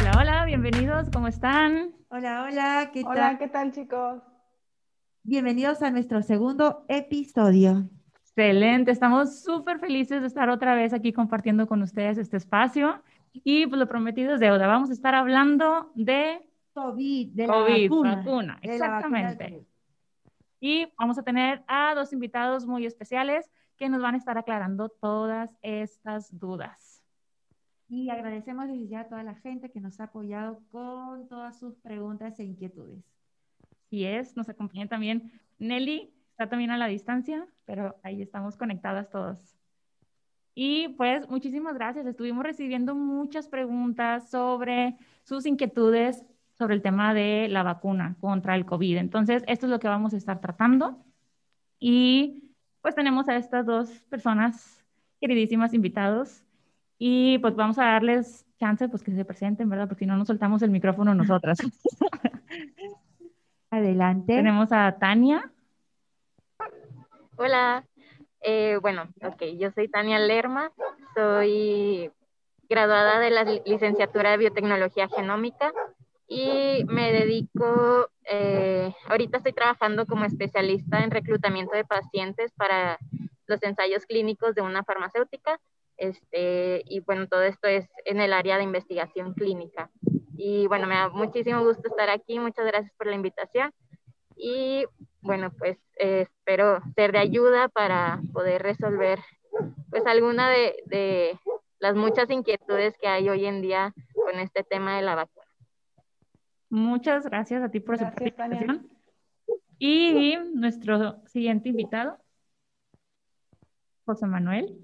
Hola, hola, bienvenidos, ¿cómo están? Hola, hola, ¿qué Hola, tal? ¿qué tal chicos? Bienvenidos a nuestro segundo episodio. Excelente, estamos súper felices de estar otra vez aquí compartiendo con ustedes este espacio. Y pues lo prometido es deuda, vamos a estar hablando de COVID, de la COVID, vacuna. vacuna, de la vacuna del exactamente. Y vamos a tener a dos invitados muy especiales que nos van a estar aclarando todas estas dudas. Y agradecemos desde ya a toda la gente que nos ha apoyado con todas sus preguntas e inquietudes. Y es, nos acompaña también Nelly, está también a la distancia, pero ahí estamos conectadas todos. Y pues muchísimas gracias. Estuvimos recibiendo muchas preguntas sobre sus inquietudes sobre el tema de la vacuna contra el COVID. Entonces, esto es lo que vamos a estar tratando. Y pues tenemos a estas dos personas queridísimas invitados. Y pues vamos a darles chance pues que se presenten, ¿verdad? Porque si no nos soltamos el micrófono nosotras. Adelante. Tenemos a Tania. Hola, eh, bueno, ok, yo soy Tania Lerma, soy graduada de la li- licenciatura de biotecnología genómica y me dedico, eh, ahorita estoy trabajando como especialista en reclutamiento de pacientes para los ensayos clínicos de una farmacéutica. Este, y bueno, todo esto es en el área de investigación clínica. Y bueno, me da muchísimo gusto estar aquí, muchas gracias por la invitación. Y bueno, pues eh, espero ser de ayuda para poder resolver pues alguna de, de las muchas inquietudes que hay hoy en día con este tema de la vacuna. Muchas gracias a ti por Tania. invitación. Y nuestro siguiente invitado, José Manuel.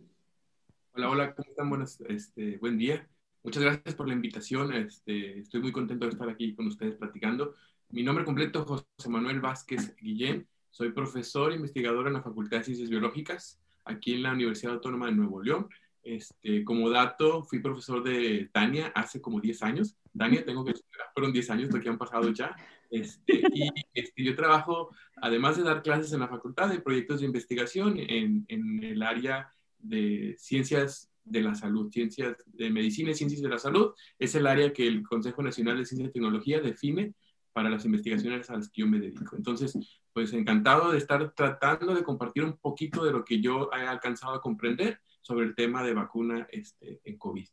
Hola, hola, ¿cómo están? Buenas, este, buen día. Muchas gracias por la invitación. Este, estoy muy contento de estar aquí con ustedes platicando. Mi nombre completo es José Manuel Vázquez Guillén. Soy profesor e investigador en la Facultad de Ciencias Biológicas aquí en la Universidad Autónoma de Nuevo León. Este, como dato, fui profesor de Tania hace como 10 años. Tania, tengo que fueron 10 años lo que han pasado ya. Este, y este, yo trabajo, además de dar clases en la facultad, de proyectos de investigación en, en el área de ciencias de la salud, ciencias de medicina y ciencias de la salud. Es el área que el Consejo Nacional de Ciencia y Tecnología define para las investigaciones a las que yo me dedico. Entonces, pues encantado de estar tratando de compartir un poquito de lo que yo he alcanzado a comprender sobre el tema de vacuna este, en COVID.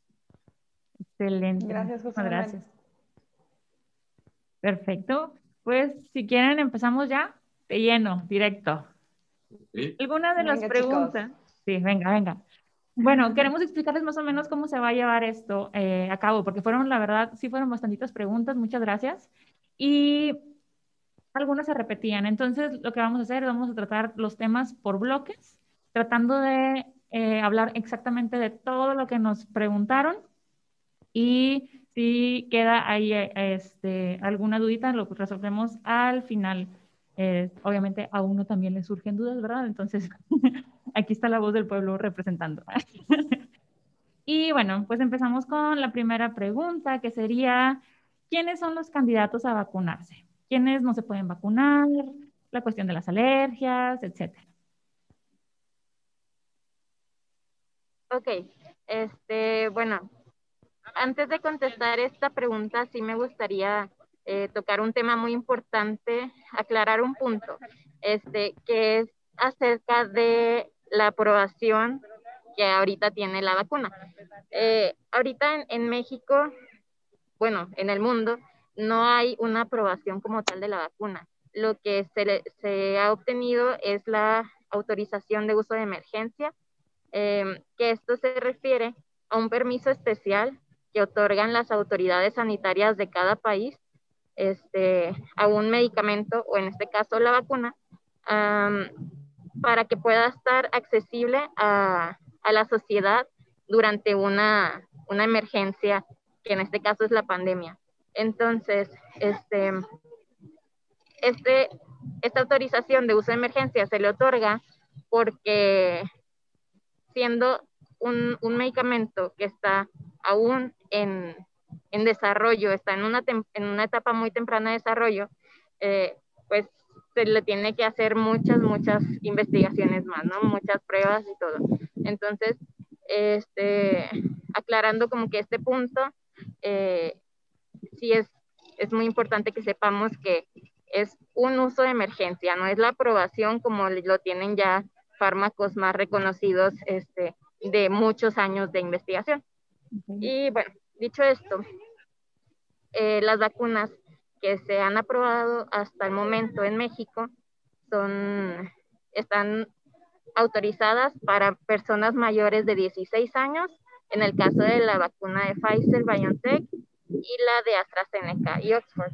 Excelente. Gracias, José gracias. Perfecto. Pues si quieren, empezamos ya de lleno, directo. ¿ok? ¿Alguna de las Venga, chicos. preguntas? Sí, venga, venga. Bueno, queremos explicarles más o menos cómo se va a llevar esto eh, a cabo, porque fueron, la verdad, sí fueron bastantitas preguntas, muchas gracias. Y algunas se repetían. Entonces, lo que vamos a hacer, vamos a tratar los temas por bloques, tratando de eh, hablar exactamente de todo lo que nos preguntaron. Y si queda ahí eh, este, alguna dudita, lo resolvemos al final. Eh, obviamente a uno también le surgen dudas, ¿verdad? Entonces, aquí está la voz del pueblo representando. y bueno, pues empezamos con la primera pregunta, que sería, ¿quiénes son los candidatos a vacunarse? ¿Quiénes no se pueden vacunar? La cuestión de las alergias, etcétera. Ok, este, bueno, antes de contestar esta pregunta, sí me gustaría eh, tocar un tema muy importante, aclarar un punto, este, que es acerca de la aprobación que ahorita tiene la vacuna. Eh, ahorita en, en México, bueno, en el mundo, no hay una aprobación como tal de la vacuna. Lo que se, le- se ha obtenido es la autorización de uso de emergencia, eh, que esto se refiere a un permiso especial que otorgan las autoridades sanitarias de cada país este, a un medicamento, o en este caso la vacuna, am, para que pueda estar accesible a, a la sociedad durante una, una emergencia, que en este caso es la pandemia. Entonces, este, este, esta autorización de uso de emergencia se le otorga porque siendo un, un medicamento que está aún en, en desarrollo, está en una, en una etapa muy temprana de desarrollo, eh, pues se le tiene que hacer muchas, muchas investigaciones más, ¿no? Muchas pruebas y todo. Entonces, este, aclarando como que este punto, eh, sí es, es muy importante que sepamos que es un uso de emergencia, no es la aprobación como lo tienen ya fármacos más reconocidos este, de muchos años de investigación. Y bueno, dicho esto, eh, las vacunas que se han aprobado hasta el momento en México son, están autorizadas para personas mayores de 16 años, en el caso de la vacuna de Pfizer, BioNTech y la de AstraZeneca y Oxford.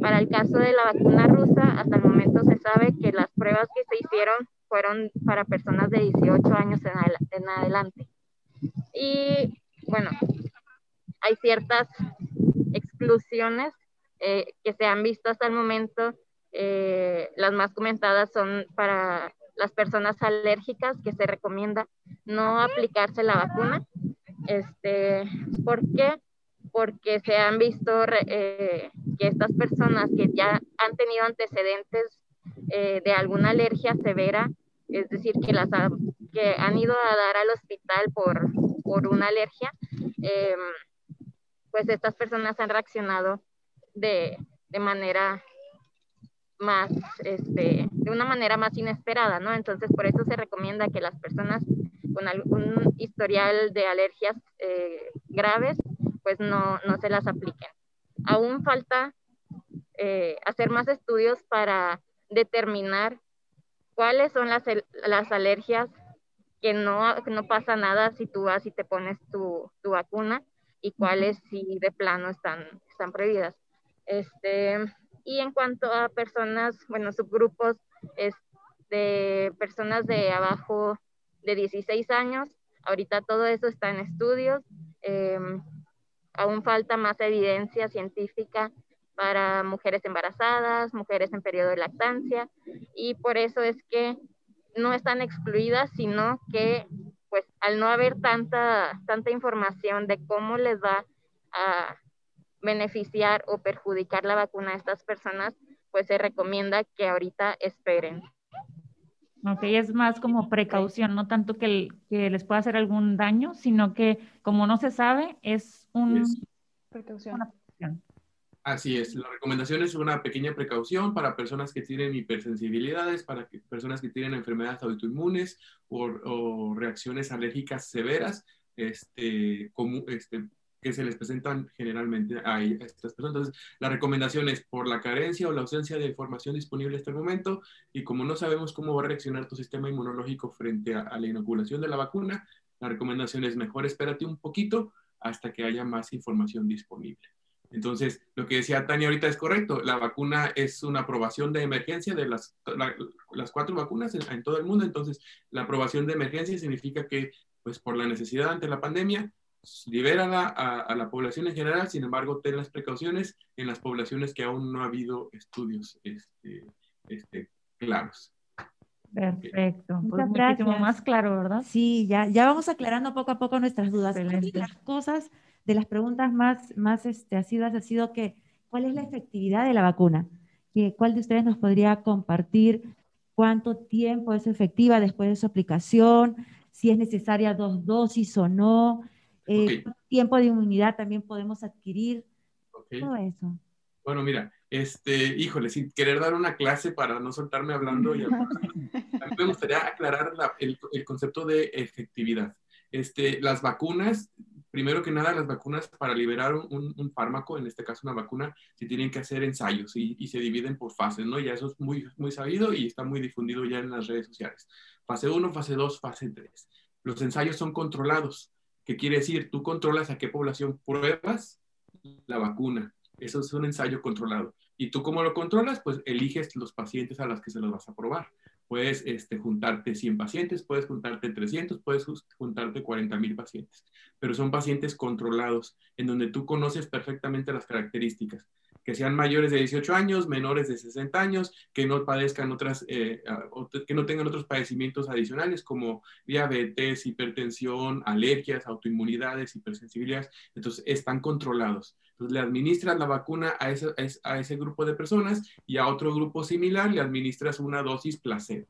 Para el caso de la vacuna rusa, hasta el momento se sabe que las pruebas que se hicieron fueron para personas de 18 años en, adelante. Y bueno, hay ciertas exclusiones eh, que se han visto hasta el momento. Eh, las más comentadas son para las personas alérgicas que se recomienda no aplicarse la vacuna. Este, ¿Por qué? Porque se han visto eh, que estas personas que ya han tenido antecedentes eh, de alguna alergia severa, es decir, que, las que han ido a dar al hospital por, por una alergia, em, pues estas personas han reaccionado de, de manera más, este, de una manera más inesperada, ¿no? Entonces, por eso se recomienda que las personas con algún historial de alergias eh, graves, pues no, no, se las apliquen. Aún falta eh, hacer más estudios para determinar cuáles son las, las alergias que no, que no pasa nada si tú vas y te pones tu, tu vacuna y cuáles si de plano están, están prohibidas. Este, y en cuanto a personas, bueno, subgrupos de personas de abajo de 16 años, ahorita todo eso está en estudios. Em, aún falta más evidencia científica para mujeres embarazadas, mujeres en periodo de lactancia, y por eso es que no están excluidas, sino que pues al no haber tanta, tanta información de cómo les va a beneficiar o perjudicar la vacuna a estas personas, pues se recomienda que ahorita esperen. Ok, es más como precaución, no tanto que, que les pueda hacer algún daño, sino que como no se sabe, es un, precaución. una precaución. Así es, la recomendación es una pequeña precaución para personas que tienen hipersensibilidades, para que, personas que tienen enfermedades autoinmunes o, o reacciones alérgicas severas, este, como, este, que se les presentan generalmente a, estas personas. Entonces, la recomendación es por la carencia o la ausencia de información disponible hasta el momento y como no sabemos cómo va a reaccionar tu sistema inmunológico frente a, la inoculación de la vacuna, la recomendación es mejor espérate un poquito hasta que haya más información disponible. Entonces, lo que decía Tania ahorita es correcto. La vacuna es una aprobación de emergencia de las, las cuatro vacunas en, en, todo el mundo. Entonces, la aprobación de emergencia significa que, pues, por la necesidad ante la pandemia, libérala a, a, la población en general, sin embargo, ten las precauciones en las poblaciones que aún no ha habido estudios este, este, claros. Perfecto. Muchas pues gracias. más claro, ¿verdad? Sí, ya, ya vamos aclarando poco a poco nuestras dudas. Las cosas, de las preguntas más, más este, asiduas ha sido que, ¿cuál es la efectividad de la vacuna? ¿Cuál de ustedes nos podría compartir cuánto tiempo es efectiva después de su aplicación? Si es necesaria dos dosis o no eh, tiempo de inmunidad también podemos adquirir, todo eso. Bueno, mira, este, híjole, sin querer dar una clase para no soltarme hablando, a mí me gustaría aclarar el, el, concepto de efectividad. Este, las vacunas, primero que nada, las vacunas para liberar un, un, fármaco, en este caso una vacuna, se tienen que hacer ensayos y, y, se dividen por fases, ¿no? Ya eso es muy, muy sabido y está muy difundido ya en las redes sociales. Fase 1, fase 2, fase 3. Los ensayos son controlados. ¿Qué quiere decir? Tú controlas a qué población pruebas la vacuna. Eso es un ensayo controlado. ¿Y tú cómo lo controlas? Pues eliges los pacientes a los que se los vas a probar. Puedes este, juntarte 100 pacientes, puedes juntarte 300, puedes juntarte 40 mil pacientes. Pero son pacientes controlados, en donde tú conoces perfectamente las características que sean mayores de 18 años, menores de 60 años, que no padezcan otras, eh, que no tengan otros padecimientos adicionales como diabetes, hipertensión, alergias, autoinmunidades, hipersensibilidades. Entonces, están controlados. Entonces le administras la vacuna a ese, a ese grupo de personas y a otro grupo similar le administras una dosis placebo.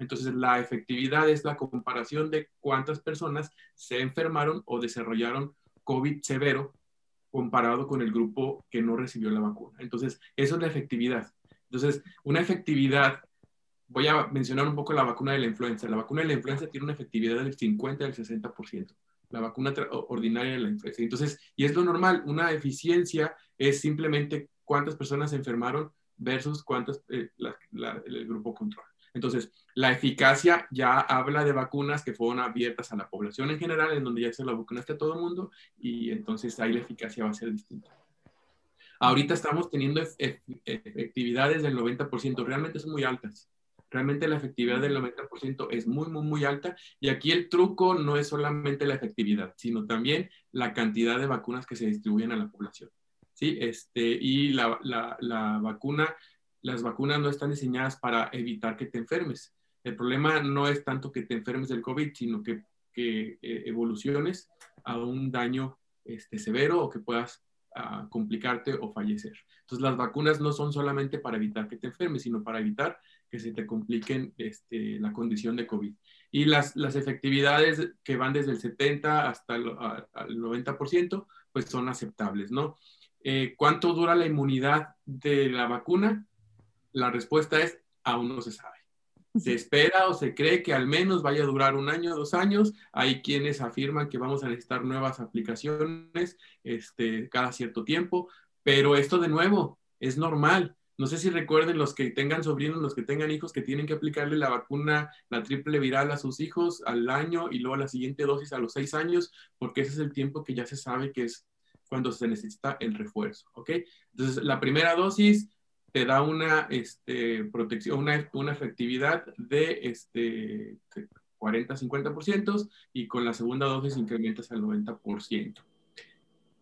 Entonces, la efectividad es la comparación de cuántas personas se enfermaron o desarrollaron COVID severo comparado con el grupo que no recibió la vacuna. Entonces, eso es la efectividad. Entonces, una efectividad, voy a mencionar un poco la vacuna de la influenza. La vacuna de la influenza tiene una efectividad del 50 al 60%. La vacuna ordinaria de la influenza. Entonces, y es lo normal, una eficiencia es simplemente cuántas personas se enfermaron versus cuántas eh, el grupo control. Entonces, la eficacia ya habla de vacunas que fueron abiertas a la población en general, en donde ya se la vacunaste a todo el mundo, y entonces ahí la eficacia va a ser distinta. Ahorita estamos teniendo efectividades del 90%, realmente son muy altas. Realmente la efectividad del 90% es muy, muy, muy alta. Y aquí el truco no es solamente la efectividad, sino también la cantidad de vacunas que se distribuyen a la población. ¿sí? Este, y la, la, la vacuna las vacunas no están diseñadas para evitar que te enfermes. El problema no es tanto que te enfermes del COVID, sino que, que eh, evoluciones a un daño este, severo o que puedas ah, complicarte o fallecer. Entonces, las vacunas no son solamente para evitar que te enfermes, sino para evitar que se te compliquen este, la condición de COVID. Y las, las efectividades que van desde el 70 hasta el, 90%, pues son aceptables, ¿no? Eh, ¿Cuánto dura la inmunidad de la vacuna? La respuesta es, aún no se sabe. Se espera o se cree que al menos vaya a durar un año, dos años. Hay quienes afirman que vamos a necesitar nuevas aplicaciones este, cada cierto tiempo, pero esto de nuevo es normal. No sé si recuerden los que tengan sobrinos, los que tengan hijos, que tienen que aplicarle la vacuna, la triple viral a sus hijos al año y luego la siguiente dosis a los seis años, porque ese es el tiempo que ya se sabe que es cuando se necesita el refuerzo, ¿ok? Entonces, la primera dosis te da una este, protección, una, una efectividad de este, 40-50% y con la segunda dosis incrementas al 90%.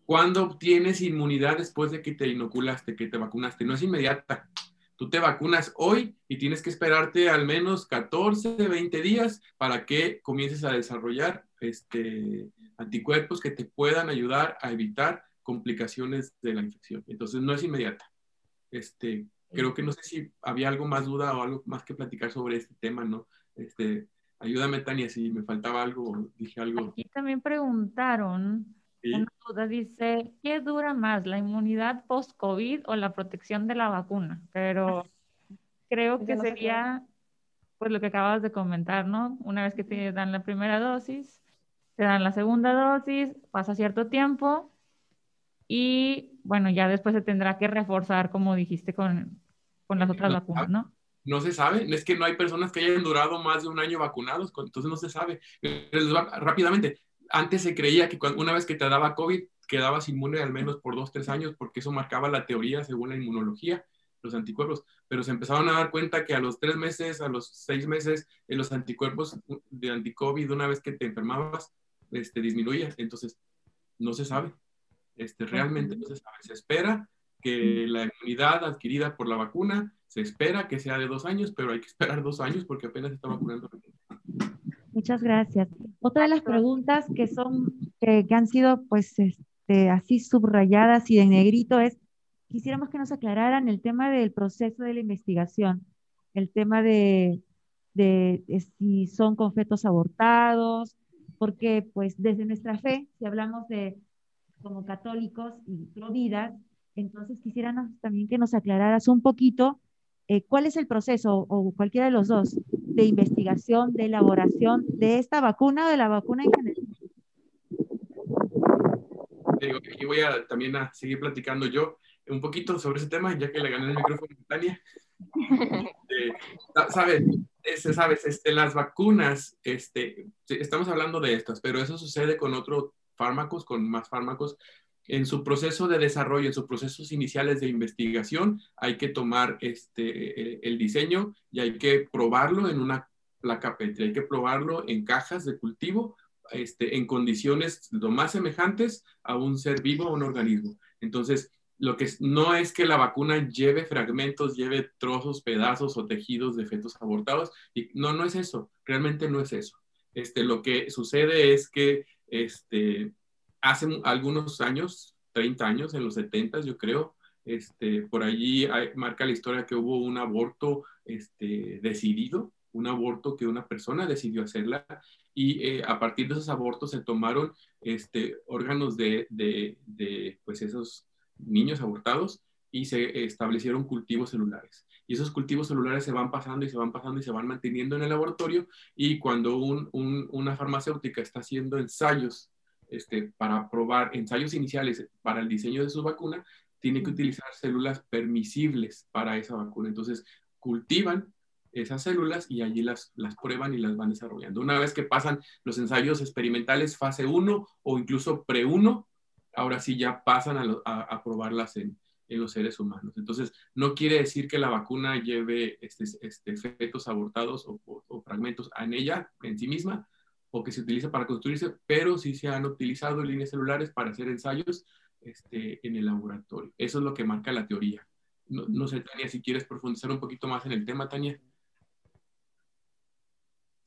¿Cuándo obtienes inmunidad después de que te inoculaste, que te vacunaste? No es inmediata. Tú te vacunas hoy y tienes que esperarte al menos 14, 20 días para que comiences a desarrollar este, anticuerpos que te puedan ayudar a evitar complicaciones de la infección. Entonces, no es inmediata. Este, creo que no sé si había algo más duda o algo más que platicar sobre este tema, ¿no? Este, ayúdame, Tania, si me faltaba algo, dije algo. Aquí también preguntaron, una duda dice, ¿qué dura más, la inmunidad post-COVID o la protección de la vacuna? Pero creo que sería, pues lo que acabas de comentar, ¿no? Una vez que te dan la primera dosis, te dan la segunda dosis, pasa cierto tiempo y bueno, ya después se tendrá que reforzar, como dijiste, con, con las otras vacunas, ¿no? No se sabe, es que no hay personas que hayan durado más de un año vacunados, entonces no se sabe. Rápidamente, antes se creía que una vez que te daba COVID, quedabas inmune al menos por dos, tres años, porque eso marcaba la teoría según la inmunología, los anticuerpos, pero se empezaron a dar cuenta que a los tres meses, a los seis meses, en los anticuerpos de anticovid, una vez que te enfermabas, este, disminuía, entonces no se sabe. Este, realmente no se sabe. Se espera que la inmunidad adquirida por la vacuna, se espera que sea de dos años, pero hay que esperar dos años porque apenas está vacunando. Muchas gracias. Otra de las preguntas que son, que, han sido pues este, así subrayadas y de negrito es, quisiéramos que nos aclararan el tema del proceso de la investigación, el tema de, de, de si son con fetos abortados, porque pues desde nuestra fe, si hablamos de como católicos y pro vida, entonces quisiéramos también que nos aclararas un poquito eh, cuál es el proceso, o cualquiera de los dos, de investigación, de elaboración de esta vacuna o de la vacuna en general. Y voy a también a seguir platicando yo un poquito sobre ese tema, ya que le gané el micrófono a Tania. Este, sabes, sabes este, las vacunas, este, estamos hablando de estas, pero eso sucede con otro fármacos, con más fármacos. En su proceso de desarrollo, en sus procesos iniciales de investigación, hay que tomar este, el diseño y hay que probarlo en una placa Petri, hay que probarlo en cajas de cultivo este, en condiciones lo más semejantes a un ser vivo o un organismo. Entonces, lo que no es que la vacuna lleve fragmentos, lleve trozos, pedazos o tejidos de fetos abortados. Y no, no es eso. Realmente no es eso. Este, lo que sucede es que este, hace algunos años, 30 años, en los 70 yo creo. Este, por allí marca la historia que hubo un aborto este, decidido, un aborto que una persona decidió hacerla y eh, a partir de esos abortos se tomaron este, órganos de, pues esos niños abortados y se establecieron cultivos celulares. Y esos cultivos celulares se van pasando y se van pasando y se van manteniendo en el laboratorio y cuando un, una farmacéutica está haciendo ensayos este, para probar, ensayos iniciales para el diseño de su vacuna, tiene que utilizar células permisibles para esa vacuna. Entonces, cultivan esas células y allí las, las prueban y las van desarrollando. Una vez que pasan los ensayos experimentales fase 1 o incluso pre-1, ahora sí ya pasan a, a, probarlas en, en, los seres humanos. Entonces, no quiere decir que la vacuna lleve este, este, fetos abortados o, o, fragmentos en ella, en sí misma, o que se utilice para construirse, pero sí se han utilizado líneas celulares para hacer ensayos este, en el laboratorio. Eso es lo que marca la teoría. No, no sé, Tania, si quieres profundizar un poquito más en el tema, Tania.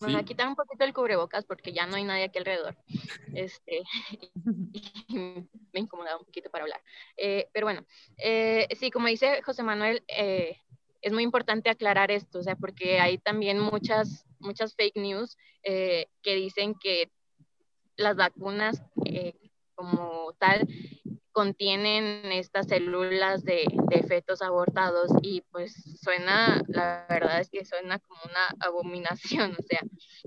Bueno, a quitar un poquito el cubrebocas porque ya no hay nadie aquí alrededor. Este, me incomodaba un poquito para hablar. Eh, pero bueno, eh, sí, como dice José Manuel, eh, es muy importante aclarar esto, o sea, porque hay también muchas, muchas fake news que dicen que las vacunas como tal contienen estas células de, de, fetos abortados y pues suena, la verdad es que suena como una abominación, o sea,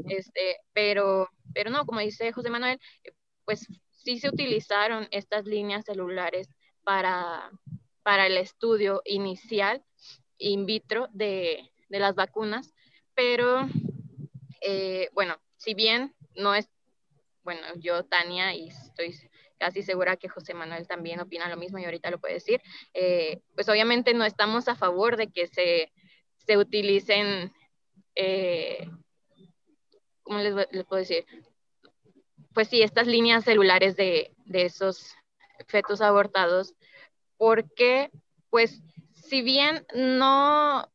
este, pero, pero no, como dice José Manuel, pues sí se utilizaron estas líneas celulares para, para el estudio inicial in vitro de, de las vacunas, pero eh, bueno, si bien no es, bueno, yo Tania y estoy casi segura que José Manuel también opina lo mismo y ahorita lo puede decir, eh, pues obviamente no estamos a favor de que se, se utilicen, eh, ¿cómo les, puedo decir? Pues sí, estas líneas celulares de, de esos fetos abortados, porque pues si bien no,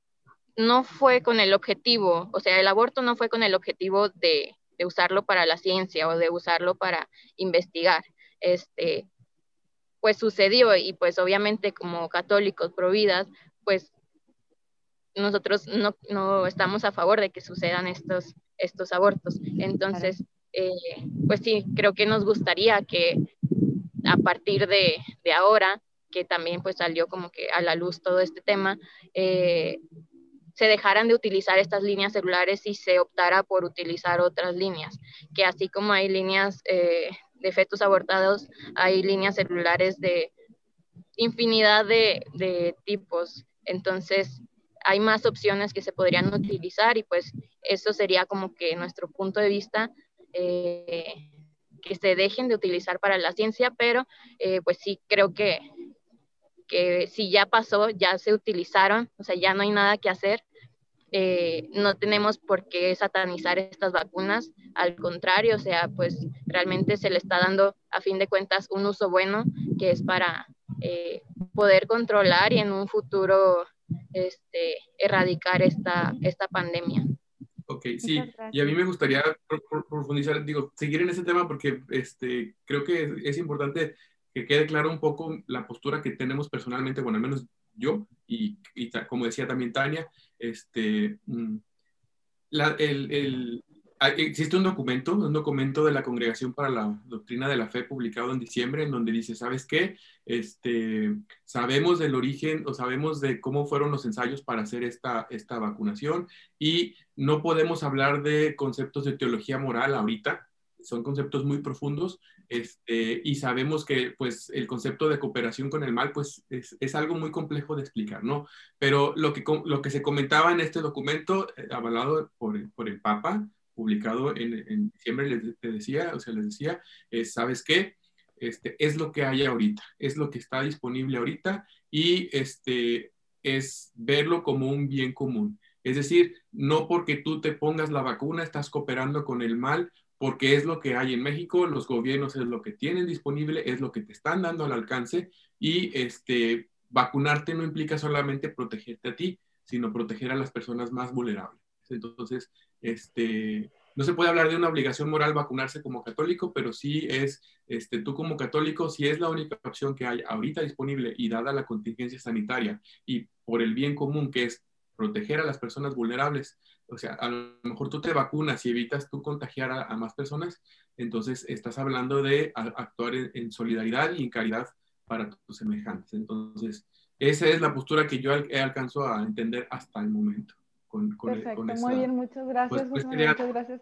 no fue con el objetivo, o sea, el aborto no fue con el objetivo de, de usarlo para la ciencia o de usarlo para investigar, este, pues sucedió y pues obviamente como católicos providas, pues nosotros no, no, estamos a favor de que sucedan estos, estos abortos. Entonces, eh, pues sí, creo que nos gustaría que a partir de, de, ahora, que también pues salió como que a la luz todo este tema, eh, se dejaran de utilizar estas líneas celulares y se optara por utilizar otras líneas, que así como hay líneas eh, de fetos abortados, hay líneas celulares de infinidad de, tipos. Entonces, hay más opciones que se podrían utilizar y pues eso sería como que nuestro punto de vista, eh, que se dejen de utilizar para la ciencia, pero eh, pues sí creo que, que si ya pasó, ya se utilizaron, o sea, ya no hay nada que hacer eh, no tenemos por qué satanizar estas vacunas, al contrario, o sea, pues realmente se le está dando a fin de cuentas un uso bueno que es para eh, poder controlar y en un futuro este, erradicar esta, esta pandemia. Ok, sí, y a mí me gustaría profundizar, digo, seguir en ese tema porque este, creo que es importante que quede claro un poco la postura que tenemos personalmente, bueno, al menos yo, y, como decía también Tania, este, mm, existe un documento, un documento de la Congregación para la Doctrina de la Fe publicado en diciembre, en donde dice, ¿sabes qué? Este, sabemos del origen o sabemos de cómo fueron los ensayos para hacer esta, esta vacunación y no podemos hablar de conceptos de teología moral ahorita, son conceptos muy profundos este, y sabemos que pues el concepto de cooperación con el mal pues es, algo muy complejo de explicar, ¿no? Pero lo que, lo que se comentaba en este documento eh, avalado por, por, el Papa, publicado en, en diciembre, les, decía, o sea, les decía, es, ¿sabes qué? Este, es lo que hay ahorita, es lo que está disponible ahorita y este, es verlo como un bien común. Es decir, no porque tú te pongas la vacuna estás cooperando con el mal porque es lo que hay en México, los gobiernos es lo que tienen disponible, es lo que te están dando al alcance y este, vacunarte no implica solamente protegerte a ti, sino proteger a las personas más vulnerables. Entonces, este, no se puede hablar de una obligación moral vacunarse como católico, pero sí es, este, tú como católico, si es la única opción que hay ahorita disponible y dada la contingencia sanitaria y por el bien común que es proteger a las personas vulnerables, o sea, a lo mejor tú te vacunas y evitas tú contagiar a, más personas, entonces estás hablando de actuar en, solidaridad y en caridad para tus semejantes. Entonces, esa es la postura que yo he alcanzado a entender hasta el momento. Con, Perfecto, muy bien, muchas gracias, pues, pues, muchas gracias.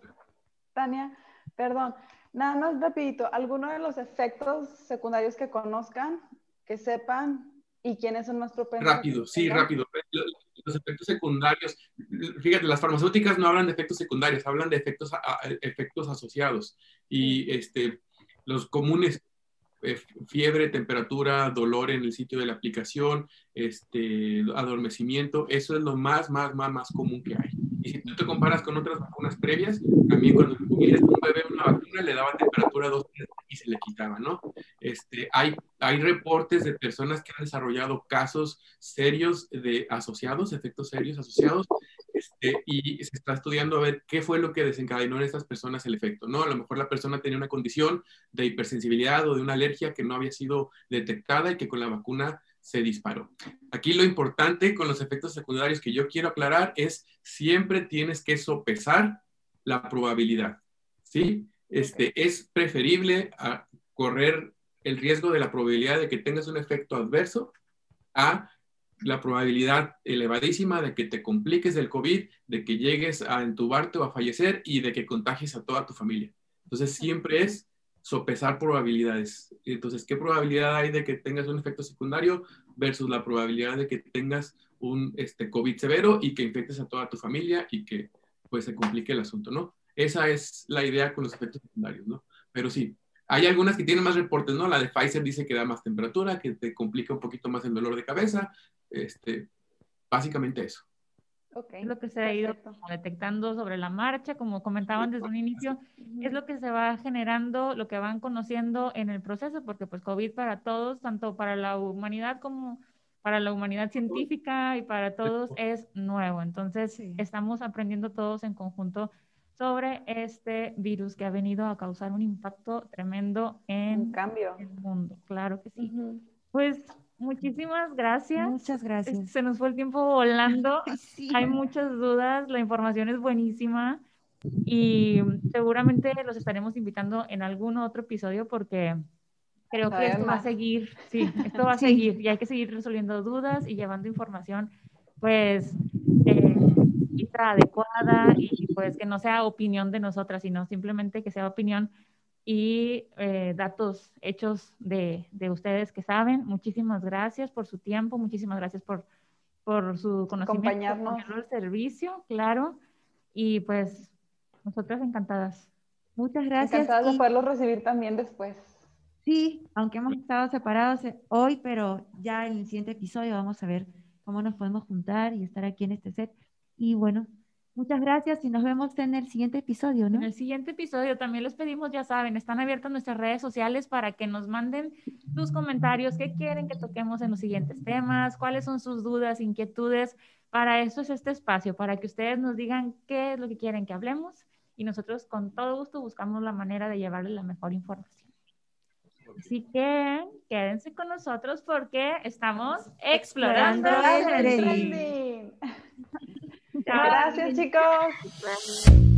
Tania, perdón, nada más rapidito, ¿alguno de los efectos secundarios que conozcan, que sepan y quiénes son más propensos? Rápido, sí, rápido. Los efectos secundarios, fíjate, las farmacéuticas no hablan de efectos secundarios, hablan de efectos, efectos asociados. Y este, los comunes eh, fiebre, temperatura, dolor en el sitio de la aplicación, este, adormecimiento, eso es lo más, más, más, más común que hay. Y si tú te comparas con otras vacunas previas, también cuando tuvieras un bebé una vacuna le daba temperatura dos y se le quitaba, ¿no? Este, hay, hay reportes de personas que han desarrollado casos serios de asociados, efectos serios asociados, este, y se está estudiando a ver qué fue lo que desencadenó en estas personas el efecto, ¿no? A lo mejor la persona tenía una condición de hipersensibilidad o de una alergia que no había sido detectada y que con la vacuna se disparó. Aquí lo importante con los efectos secundarios que yo quiero aclarar es siempre tienes que sopesar la probabilidad, ¿sí? Este, es preferible correr el riesgo de la probabilidad de que tengas un efecto adverso a la probabilidad elevadísima de que te compliques del COVID, de que llegues a entubarte o a fallecer y de que contagies a toda tu familia. Entonces siempre es sopesar probabilidades. Entonces, ¿qué probabilidad hay de que tengas un efecto secundario versus la probabilidad de que tengas un este, COVID severo y que infectes a toda tu familia y que pues se complique el asunto, ¿no? Esa es la idea con los efectos secundarios, ¿no? Pero sí, hay algunas que tienen más reportes, ¿no? La de Pfizer dice que da más temperatura, que te complica un poquito más el dolor de cabeza, este, básicamente eso. Okay, lo que se ha ido detectando sobre la marcha, como comentaban desde un inicio, es lo que se va generando, lo que van conociendo en el proceso, porque pues COVID para todos, tanto para la humanidad como para la humanidad científica y para todos es nuevo. Entonces, estamos aprendiendo todos en conjunto sobre este virus que ha venido a causar un impacto tremendo en cambio. el mundo. Claro que sí. Pues Muchísimas gracias. Muchas gracias. Se nos fue el tiempo volando. Hay muchas dudas, la información es buenísima y seguramente los estaremos invitando en algún otro episodio porque creo que esto va a seguir, sí, esto va a seguir y hay que seguir resolviendo dudas y llevando información pues eh, adecuada y pues que no sea opinión de nosotras, sino simplemente que sea opinión y eh, datos hechos de, de, ustedes que saben. Muchísimas gracias por su tiempo, muchísimas gracias por, por su conocimiento, por el servicio, claro. Y pues nosotras encantadas. Muchas gracias. Encantadas de poderlos recibir también después. Sí, aunque hemos estado separados eh, hoy, pero ya en el siguiente episodio vamos a ver cómo nos podemos juntar y estar aquí en este set. Y bueno, Muchas gracias y nos vemos en el siguiente episodio, ¿no? En el siguiente episodio también les pedimos, ya saben, están abiertas nuestras redes sociales para que nos manden sus comentarios, qué quieren que toquemos en los siguientes temas, cuáles son sus dudas, inquietudes. Para eso es este espacio, para que ustedes nos digan qué es lo que quieren que hablemos y nosotros con todo gusto buscamos la manera de llevarles la mejor información. Así que quédense con nosotros porque estamos explorando, el Gracias, chicos.